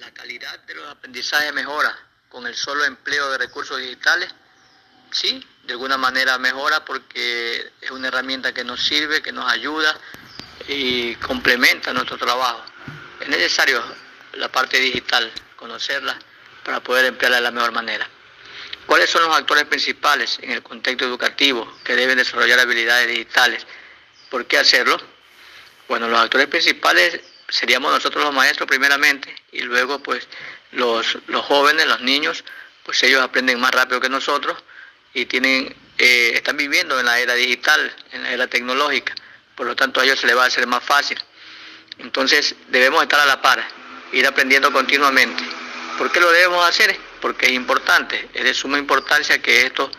la calidad de los aprendizajes mejora con el solo empleo de recursos digitales. Sí, de alguna manera mejora porque es una herramienta que nos sirve, que nos ayuda y complementa nuestro trabajo. Es necesario la parte digital, conocerla para poder emplearla de la mejor manera. ¿Cuáles son los actores principales en el contexto educativo que deben desarrollar habilidades digitales? ¿Por qué hacerlo? Bueno, los actores principales seríamos nosotros los maestros primeramente y luego pues los, los jóvenes, los niños, pues ellos aprenden más rápido que nosotros y tienen, eh, están viviendo en la era digital, en la era tecnológica, por lo tanto a ellos se les va a hacer más fácil. Entonces debemos estar a la par, ir aprendiendo continuamente. ¿Por qué lo debemos hacer? Porque es importante, es de suma importancia que esto,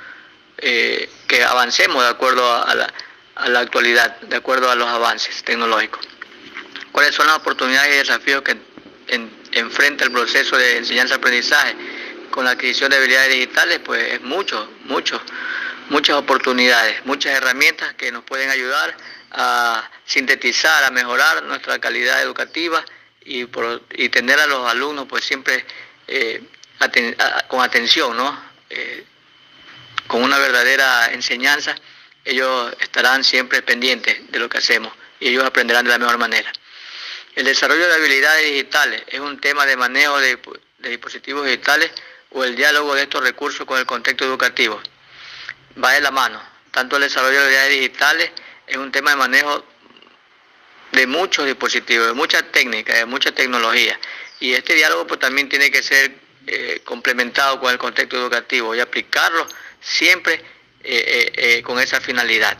eh, que avancemos de acuerdo a la, a la actualidad, de acuerdo a los avances tecnológicos. ¿Cuáles son las oportunidades y desafíos que enfrenta el proceso de enseñanza-aprendizaje con la adquisición de habilidades digitales? Pues es mucho, mucho, muchas oportunidades, muchas herramientas que nos pueden ayudar a sintetizar, a mejorar nuestra calidad educativa y, tener a los alumnos pues siempre eh, con atención, ¿no? Eh, con una verdadera enseñanza, ellos estarán siempre pendientes de lo que hacemos y ellos aprenderán de la mejor manera. El desarrollo de habilidades digitales es un tema de manejo de, dispositivos digitales o el diálogo de estos recursos con el contexto educativo. Va de la mano. Tanto el desarrollo de habilidades digitales es un tema de manejo de muchos dispositivos, de muchas técnicas, de mucha tecnología. Y este diálogo pues, también tiene que ser eh, complementado con el contexto educativo y aplicarlo siempre eh, eh, con esa finalidad.